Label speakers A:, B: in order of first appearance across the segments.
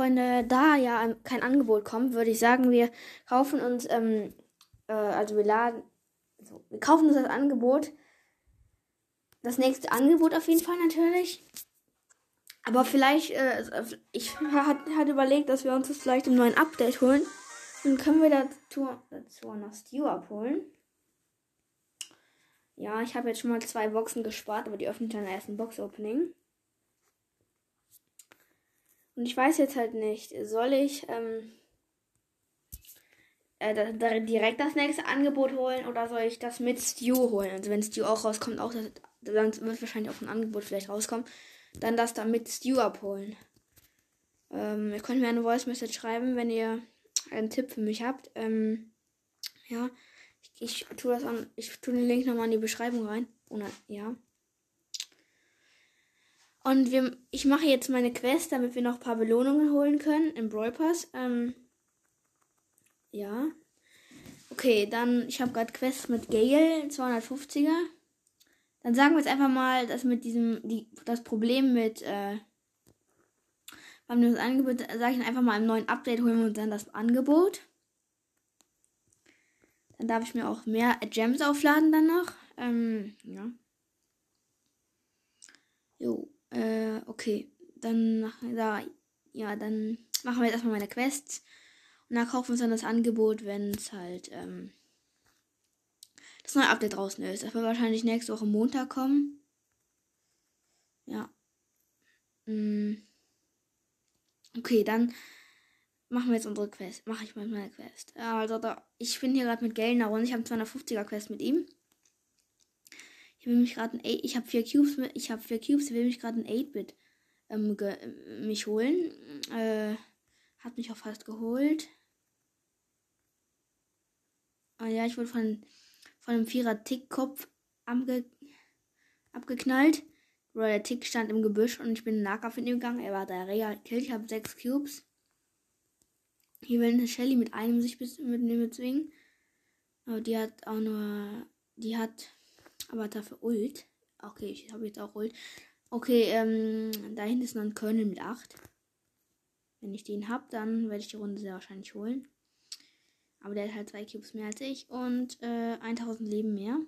A: äh, da ja kein Angebot kommt, würde ich sagen, wir kaufen uns, ähm, äh, also wir laden, also wir kaufen uns das Angebot. Das nächste Angebot auf jeden Fall natürlich. Aber vielleicht, äh, ich hatte hat überlegt, dass wir uns das vielleicht im neuen Update holen. Dann können wir dazu, dazu noch Stew abholen. Ja, ich habe jetzt schon mal zwei Boxen gespart, aber die öffnen dann erst ein Box-Opening. Und ich weiß jetzt halt nicht, soll ich ähm, äh, da, da direkt das nächste Angebot holen oder soll ich das mit Stew holen? Also wenn Stew auch rauskommt, auch das, dann wird wahrscheinlich auch ein Angebot vielleicht rauskommen. Dann das dann mit Stew abholen. Ähm, ihr könnt mir eine Voice Message schreiben, wenn ihr einen Tipp für mich habt. Ähm, ja, ich, ich tue das an, ich tue den Link nochmal in die Beschreibung rein. Oder, ja. Und wir, ich mache jetzt meine Quest, damit wir noch ein paar Belohnungen holen können im Brawl Pass. Ähm, ja. Okay, dann, ich habe gerade Quest mit Gale, 250er. Dann sagen wir jetzt einfach mal, dass mit diesem, die, das Problem mit, äh, beim das Angebot, sage ich einfach mal im neuen Update holen wir uns dann das Angebot. Dann darf ich mir auch mehr Gems aufladen dann noch. Ähm, ja. Jo. Äh, okay. Dann machen da, ja, dann machen wir jetzt erstmal meine Quests. Und dann kaufen wir uns dann das Angebot, wenn es halt, ähm, das neue Update draußen ist. Das wird wahrscheinlich nächste Woche Montag kommen. Ja. Mm. Okay, dann machen wir jetzt unsere Quest. Mache ich mal meine Quest. Also ich bin hier gerade mit Gellner und ich habe 250er Quest mit ihm. Ich will mich gerade ein 8, ich habe vier Cubes ich habe vier Cubes, ich will mich gerade ein 8-Bit ähm, mich holen. Äh, hat mich auch fast geholt. Ah ja, ich wurde von, von einem Vierer Tickkopf abge, abgeknallt. Der Tick stand im Gebüsch und ich bin in Nahkampf mit ihm gegangen. Er war der Real Kill. Ich habe sechs Cubes. Hier will eine Shelly mit einem sich bis mit mir bezwingen. Aber die hat auch nur. Die hat aber dafür Ult. Okay, ich habe jetzt auch Ult. Okay, ähm, da hinten ist noch ein Colonel mit 8. Wenn ich den habe, dann werde ich die Runde sehr wahrscheinlich holen. Aber der hat halt zwei Cubes mehr als ich und äh, 1000 Leben mehr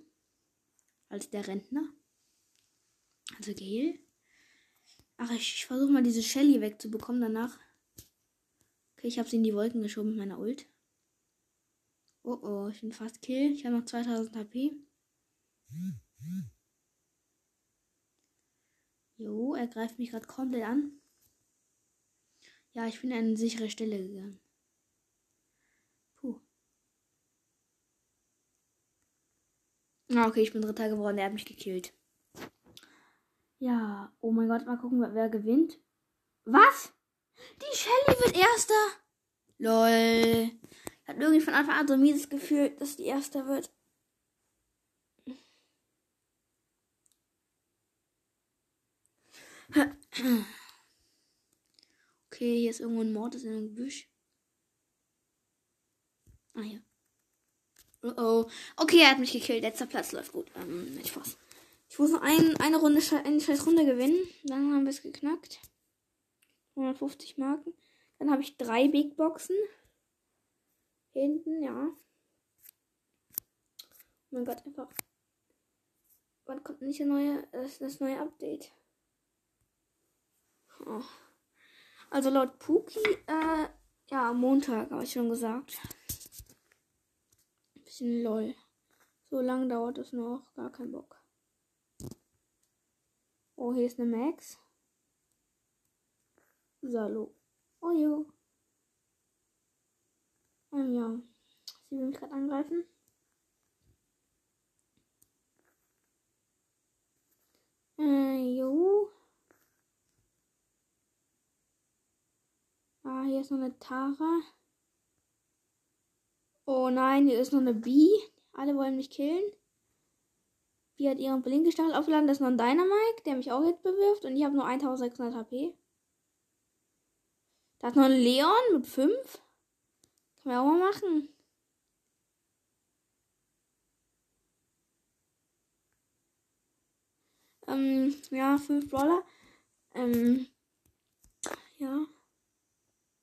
A: als der Rentner. Also Gale. Ach, ich, ich versuche mal diese Shelly wegzubekommen danach. Okay, ich habe sie in die Wolken geschoben mit meiner Ult. Oh oh, ich bin fast kill. Ich habe noch 2000 HP. Jo, er greift mich gerade komplett an. Ja, ich bin an eine sichere Stelle gegangen. Puh. Ah, okay, ich bin dritter geworden. Er hat mich gekillt. Ja, oh mein Gott, mal gucken, wer gewinnt. Was? Die Shelly wird erster. Lol. Ich hab irgendwie von Anfang an so ein mieses Gefühl, dass die erster wird. Okay, hier ist irgendwo ein Mord, ist in einem Gebüsch. Ah ja. Oh oh. Okay, er hat mich gekillt. Letzter Platz läuft gut. Ähm, nicht Spaß. Ich muss noch ein, eine Runde, eine scheiß Runde gewinnen. Dann haben wir es geknackt. 150 Marken. Dann habe ich drei Big Boxen. Hinten, ja. Oh mein Gott, einfach. Wann kommt nicht der neue, das, das neue Update? Oh. Also laut Puki, äh, ja, Montag, habe ich schon gesagt. Ein bisschen lol. So lange dauert es noch, gar kein Bock. Oh, hier ist eine Max. Salo. Oh jo. Ähm, ja. Sie will mich gerade angreifen. Äh, jo. Ah, hier ist noch eine Tara. Oh nein, hier ist noch eine B. Alle wollen mich killen. B hat ihren Blinkestachel aufgeladen. Das ist noch ein Dynamike, der mich auch jetzt bewirft. Und ich habe nur 1600 HP. Da ist noch ein Leon mit 5. Kann man auch mal machen. Ähm, ja, 5 Brawler. Ähm, ja.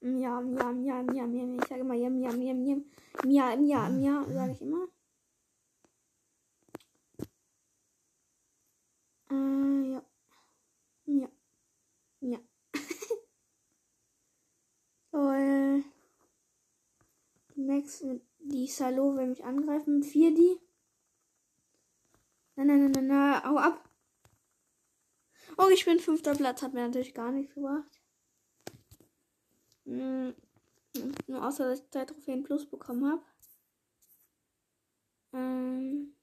A: Ja, ja, ja, ja, ja, ich sage immer ja, ja, ja, ja, ja, ja, ja, sage ich immer. Äh, ja. Ja. Ja. äh, die Max, die Salo will mich angreifen mit 4 die. Nein, nein, nein, nein, nein, hau ab. Oh, ich bin fünfter Platz, hat mir natürlich gar nichts gebracht. Hm, nur außer, dass ich zwei Trophäen plus bekommen habe. Ähm.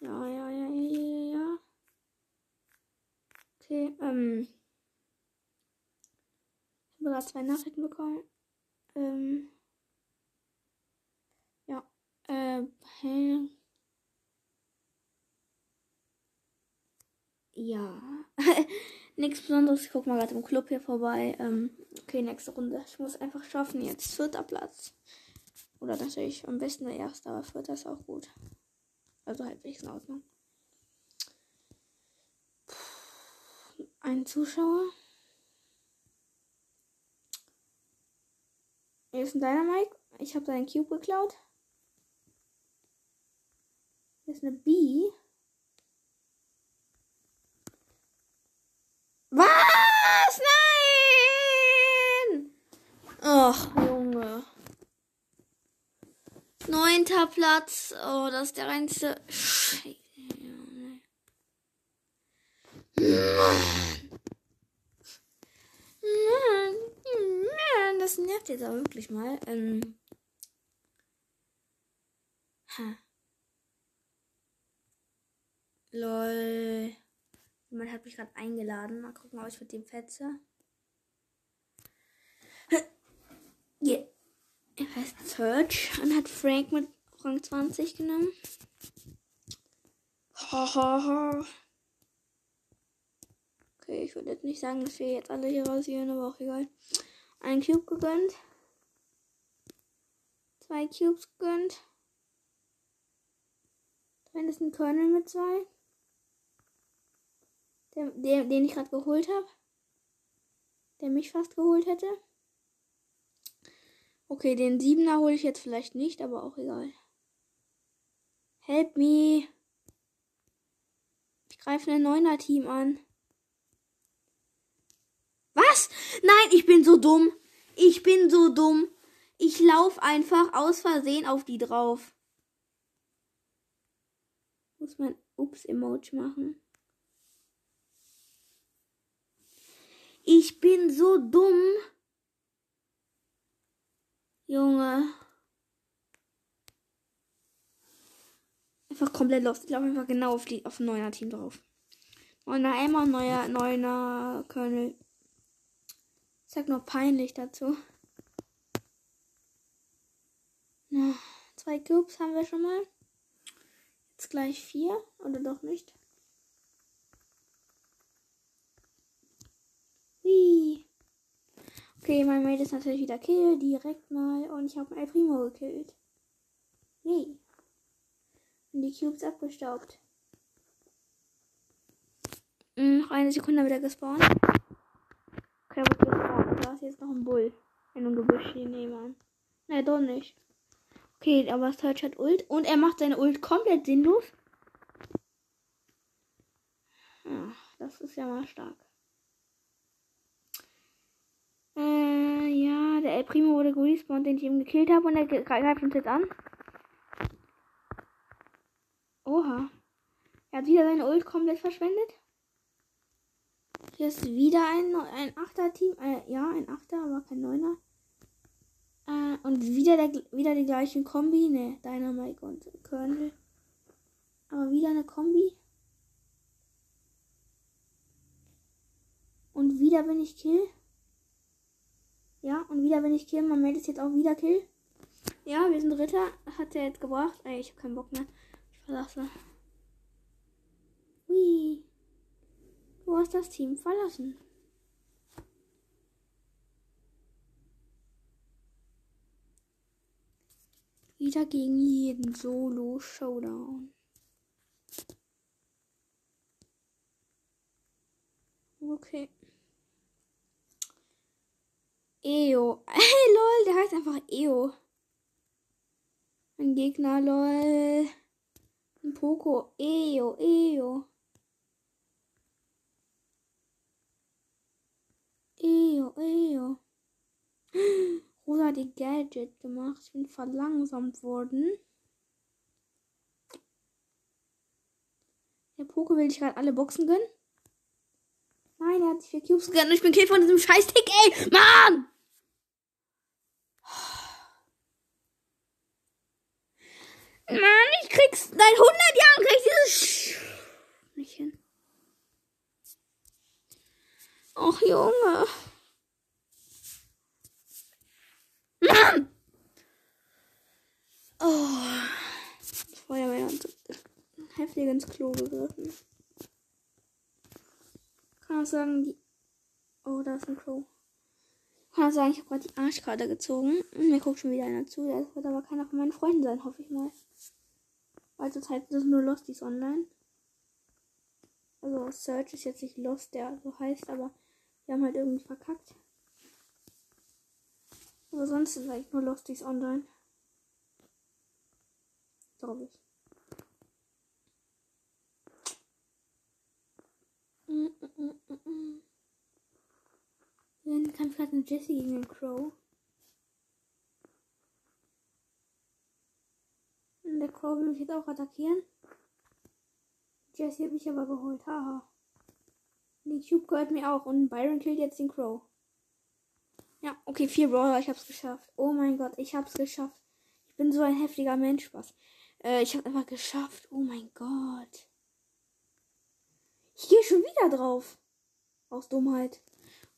A: Ja, ja, ja, ja, ja, ja. Okay, ähm. Ich habe gerade zwei Nachrichten bekommen. Ähm. Ja, äh, hä? Ja. Nichts Besonderes. Ich guck mal gerade im Club hier vorbei. Ähm, okay, nächste Runde. Ich muss einfach schaffen. Jetzt vierter Platz. Oder natürlich am besten der erste, aber vierter ist auch gut. Also halbwegs in Ordnung. Ein Zuschauer. Hier ist ein Dynamite. Ich habe seinen Cube geklaut. Hier ist eine B. Was? Nein! Ach, Junge. Neunter Platz. Oh, das ist der reinste. Scheiße. Das nervt jetzt aber wirklich mal. Ähm. Ha. Lol. Jemand hat mich gerade eingeladen. Mal gucken, ob ich mit dem fetze. Yeah. Er heißt Search und hat Frank mit Rang 20 genommen. Hahaha. okay, ich würde jetzt nicht sagen, dass wir jetzt alle hier rasieren, aber auch egal. Ein Cube gegönnt. Zwei Cubes gegönnt. Dann ist ein Kernel mit zwei. Der, der, den ich gerade geholt habe. Der mich fast geholt hätte. Okay, den Siebener hole ich jetzt vielleicht nicht, aber auch egal. Help me. Ich greife ein Neuner-Team an. Was? Nein, ich bin so dumm. Ich bin so dumm. Ich laufe einfach aus Versehen auf die drauf. Muss man Ups-Emoji machen. Ich bin so dumm. Junge. Einfach komplett los. Ich laufe einfach genau auf, die, auf ein neuer Team drauf. Neuner Emma, neuer, neuner Colonel. Ich sag nur peinlich dazu. Na, zwei Cubes haben wir schon mal. Jetzt gleich vier. Oder doch nicht? Wie? Okay, mein Mate ist natürlich wieder Kill, direkt mal. Und ich habe El Primo gekillt. Yay. Und die Cubes abgestaubt. Hm, noch eine Sekunde wieder gespawnt. Okay, wird gespawnt. Da ist jetzt noch ein Bull. In einem Gebüsch hier nebenan. Nein, doch nicht. Okay, aber Search hat Ult. Und er macht seine Ult komplett sinnlos. Ja, das ist ja mal stark. Äh, ja, der El Primo wurde gerespawnt, den ich eben gekillt habe und er greift uns jetzt an. Oha. Er hat wieder seine Ult komplett verschwendet. Hier ist wieder ein, ein Achter-Team. Äh, ja, ein Achter, aber kein Neuner. Äh, und wieder, der, wieder die gleichen Kombi. Ne, Dynamite und Colonel. Aber wieder eine Kombi. Und wieder bin ich Kill. Ja, und wieder bin ich Kill. Man meldet jetzt auch wieder Kill. Ja, wir sind Dritter. Hat er jetzt gebracht. Ey, ich habe keinen Bock mehr. Verlasse. Hui. Du hast das Team verlassen. Wieder gegen jeden Solo-Showdown. Okay. Eo. Hey, lol, der heißt einfach Eo. Ein Gegner, lol. Ein Poco. Eo, Eo. Eo, Eo. Rosa hat die Gadget gemacht. Ich bin verlangsamt worden. Der Poco will ich gerade alle Boxen gönnen. Nein, er hat sich vier Cubes gegönnt ich bin Kind von diesem scheiß Tick, ey! Mann! Mann, ich krieg's seit 100 Jahren krieg ich dieses Sch nicht hin. Ach, Junge. Mann! Oh. Das Feuerwehr hat heftig ins Klo gegriffen. Kann auch sagen, die. Oh, da ist ein Crow. Kann sagen, ich habe gerade die Arschkarte gezogen. Und mir guckt schon wieder einer zu. Das wird aber keiner von meinen Freunden sein, hoffe ich mal. Weil zurzeit sind nur Losties online. Also Search ist jetzt nicht Lost, der so heißt, aber wir haben halt irgendwie verkackt. Aber sonst sind eigentlich nur Losties online. Glaube ich. Mm, mm, mm, Dann kämpft gerade ein Jesse gegen den Crow. Und der Crow will mich jetzt auch attackieren. Jesse hat mich aber geholt. Haha. Die Cube gehört mir auch. Und Byron killt jetzt den Crow. Ja, okay, vier Brawler. Ich hab's geschafft. Oh mein Gott, ich hab's geschafft. Ich bin so ein heftiger Mensch, was. Äh, ich hab's einfach geschafft. Oh mein Gott. Ich gehe schon wieder drauf. Aus Dummheit.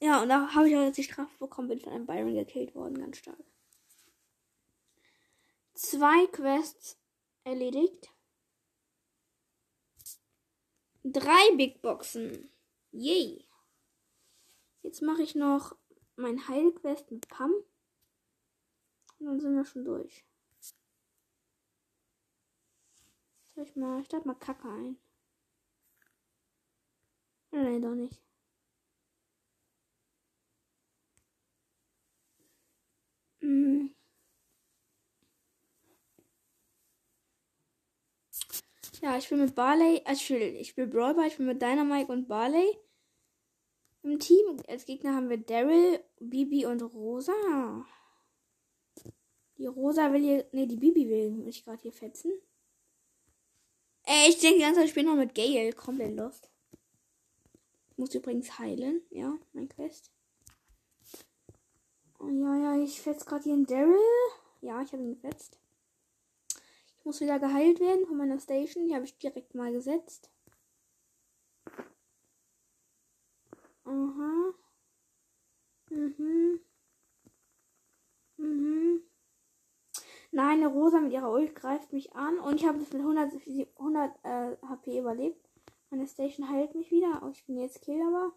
A: Ja, und da habe ich auch jetzt die Strafe bekommen, bin von einem Byron gekillt worden, ganz stark. Zwei Quests erledigt. Drei Big Boxen. Yay. Jetzt mache ich noch mein Heilquest mit Pam. Und dann sind wir schon durch. Soll ich mal, ich mal Kacke ein. Nein, doch nicht. Hm. Ja, ich bin mit Barley, also ich will, ich will Brawl ich bin mit Dynamite und Barley im Team. Als Gegner haben wir Daryl, Bibi und Rosa. Die Rosa will hier, ne, die Bibi will mich gerade hier fetzen. Ey, ich denke die ganze Zeit, ich bin noch mit Gale, komplett lost muss übrigens heilen. Ja, mein Quest. Ja, ja, ich fetze gerade hier einen Daryl. Ja, ich habe ihn gefetzt. Ich muss wieder geheilt werden von meiner Station. Die habe ich direkt mal gesetzt. Aha. Mhm. Mhm. Nein, eine Rosa mit ihrer Ult greift mich an und ich habe das mit 100, 100 äh, HP überlebt. Meine Station heilt mich wieder. Oh, ich bin jetzt Kill aber.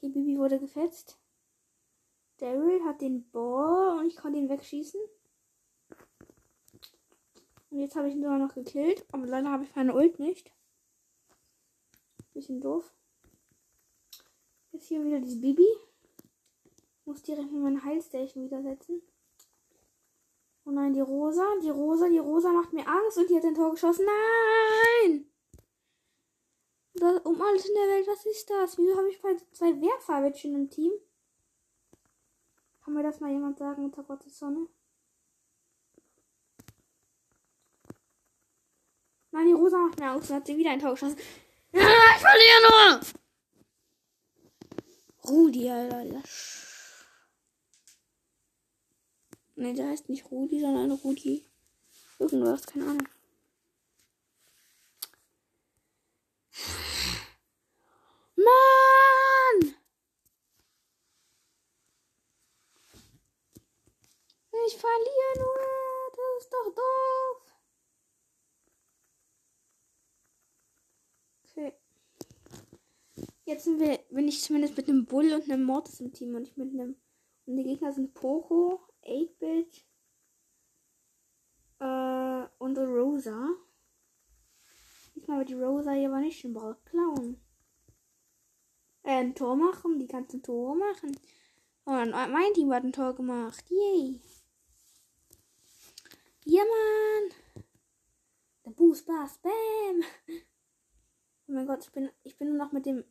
A: Okay, Bibi wurde gefetzt. Daryl hat den Ball und ich konnte ihn wegschießen. Und jetzt habe ich ihn sogar noch gekillt. Aber leider habe ich meine Ult nicht. Bisschen doof. Jetzt hier wieder dieses Bibi. Muss direkt mit meiner Heilstation wieder setzen. Oh nein, die Rosa, die Rosa, die Rosa macht mir Angst und die hat ein Tor geschossen. Nein! Um alles in der Welt, was ist das? Wieso habe ich zwei Wehrfarbädchen im Team? Kann mir das mal jemand sagen unter Gottes Sonne? Nein, die Rosa macht mir Angst und hat sie wieder ein Tor geschossen. Ja, ich verliere nur! Rudi, Alter. Ne, der heißt nicht Rudi, sondern Rudi. Irgendwas, keine Ahnung. Mann! Ich verliere nur. Das ist doch doof. Okay. Jetzt sind wir, bin ich zumindest mit einem Bull und einem Mortis im Team und ich mit einem. Und die Gegner sind Poco, 8-Bit äh, und Rosa. Diesmal wird die Rosa hier aber nicht den Ball klauen. Äh, ein Tor machen. Die kannst ein Tor machen. Und mein Team hat ein Tor gemacht. Yay. Ja, Mann. Der Boost. Bam. Oh mein Gott, ich bin, ich bin nur noch mit dem.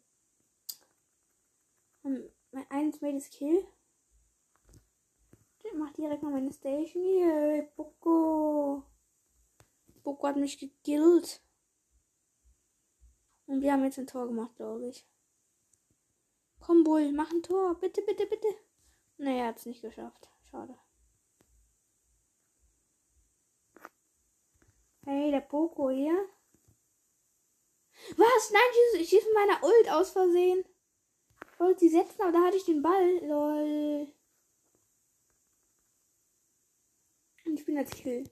A: Mein eines Mates Kill. Ich mach direkt mal meine Station. Yay, Boko. Boko hat mich gekillt. Und wir haben jetzt ein Tor gemacht, glaube ich. Komm, Bull, mach ein Tor. Bitte, bitte, bitte. Er hat es nicht geschafft. Schade. Hey, der Poco hier. Was? Nein, ich schieße meiner Ult aus Versehen. Wollte sie setzen, aber da hatte ich den Ball. Lol. Und ich bin als Kill.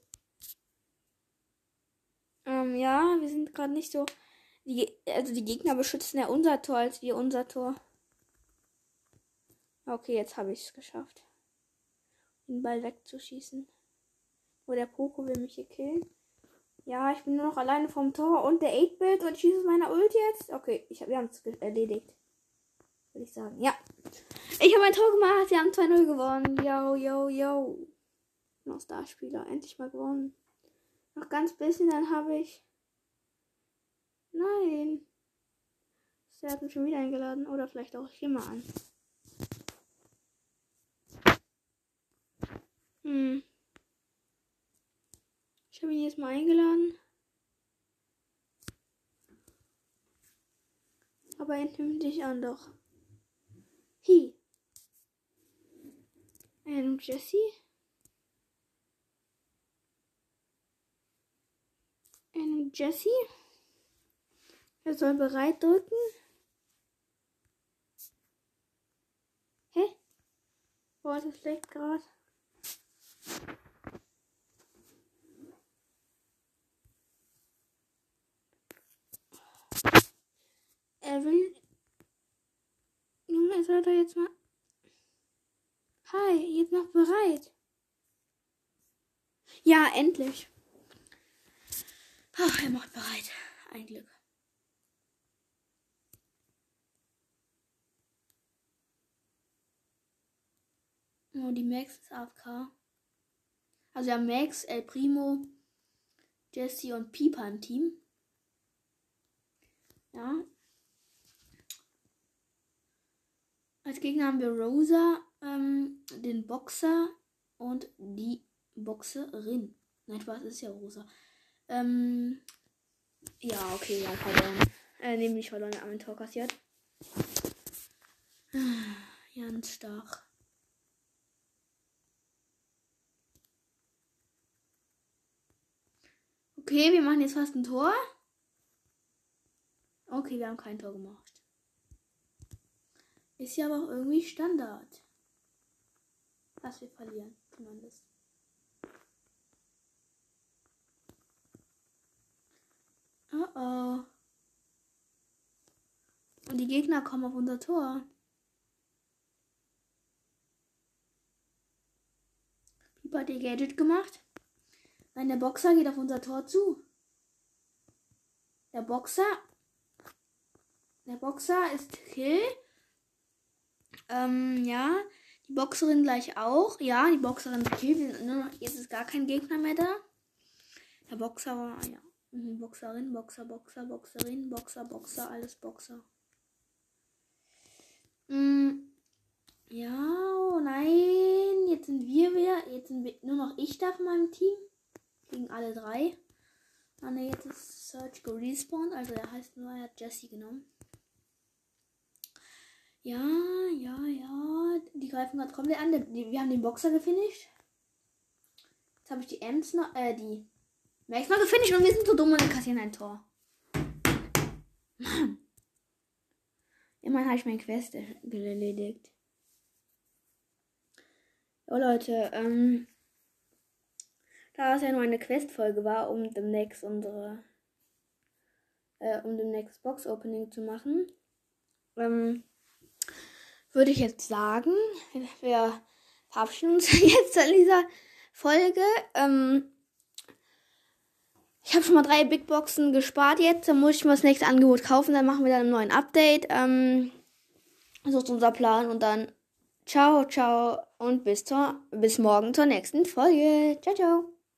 A: Ähm, ja, wir sind gerade nicht so. Die, also die Gegner beschützen ja unser Tor als wir unser Tor. Okay, jetzt habe ich es geschafft. Den Ball wegzuschießen. Wo der Poco will mich hier killen. Ja, ich bin nur noch alleine vom Tor und der 8-Bit und schieße meine Ult jetzt. Okay, ich hab, wir haben es erledigt. Würde ich sagen. Ja. Ich habe ein Tor gemacht. Wir haben 2-0 gewonnen. Yo, yo, yo. Noch Starspieler. Endlich mal gewonnen. Noch ganz bisschen, dann habe ich. Nein. Der hat mich schon wieder eingeladen. Oder vielleicht auch hier mal an. Hm. Ich habe ihn jetzt mal eingeladen. Aber er nimmt dich an doch. Er nimmt Jesse. Nimmt Jesse. Er soll bereit drücken. Hä? Boah, das leckt gerade. Er will. Junge, soll er jetzt mal. Hi, jetzt noch bereit. Ja, endlich. Ach, er macht bereit. Ein Glück. Oh, die Max ist AFK. Also ja, Max, El Primo, Jesse und Pieper im Team. Ja. Als Gegner haben wir Rosa, ähm, den Boxer und die Boxerin. Nein, was ist ja Rosa. Ähm, ja, okay, ja, verloren. Äh, nämlich verloren, ein Tor kassiert. Ganz stark. Okay, wir machen jetzt fast ein Tor. Okay, wir haben kein Tor gemacht. Ist ja aber auch irgendwie Standard. Dass wir verlieren, zumindest. Oh oh. Und die Gegner kommen auf unser Tor. Pieper hat ihr Gadget gemacht. Nein, der Boxer geht auf unser Tor zu. Der Boxer. Der Boxer ist Kill. Ähm, ja. Die Boxerin gleich auch. Ja, die Boxerin ist Kill. Jetzt ist gar kein Gegner mehr da. Der Boxer war, ja. Mhm, Boxerin, Boxer, Boxer, Boxerin, Boxer, Boxer, alles Boxer. Mhm. Ja, oh nein. Jetzt sind wir wieder. Jetzt sind wir, nur noch ich da von meinem Team. Gegen alle drei. Ah ne, jetzt ist Search gerespawnt. Also er heißt nur, er hat Jesse genommen. Ja, ja, ja. Die greifen gerade komplett an. Wir haben den Boxer gefinisht. Jetzt habe ich die Ems noch, äh, die Max noch gefinisht und wir sind so dumm und kassieren ein Tor. Mann. Immerhin habe ich meine Quest erledigt. Oh Leute, ähm, da es ja nur eine Questfolge war, um demnächst unsere, äh, um demnächst Box-Opening zu machen, ähm, würde ich jetzt sagen, wir verabschieden uns jetzt an dieser Folge. Ähm, ich habe schon mal drei Big Boxen gespart jetzt. Dann muss ich mal das nächste Angebot kaufen. Dann machen wir dann einen neuen Update. Ähm, So ist unser Plan und dann ciao, ciao und bis, zur, bis morgen zur nächsten Folge. Ciao, ciao.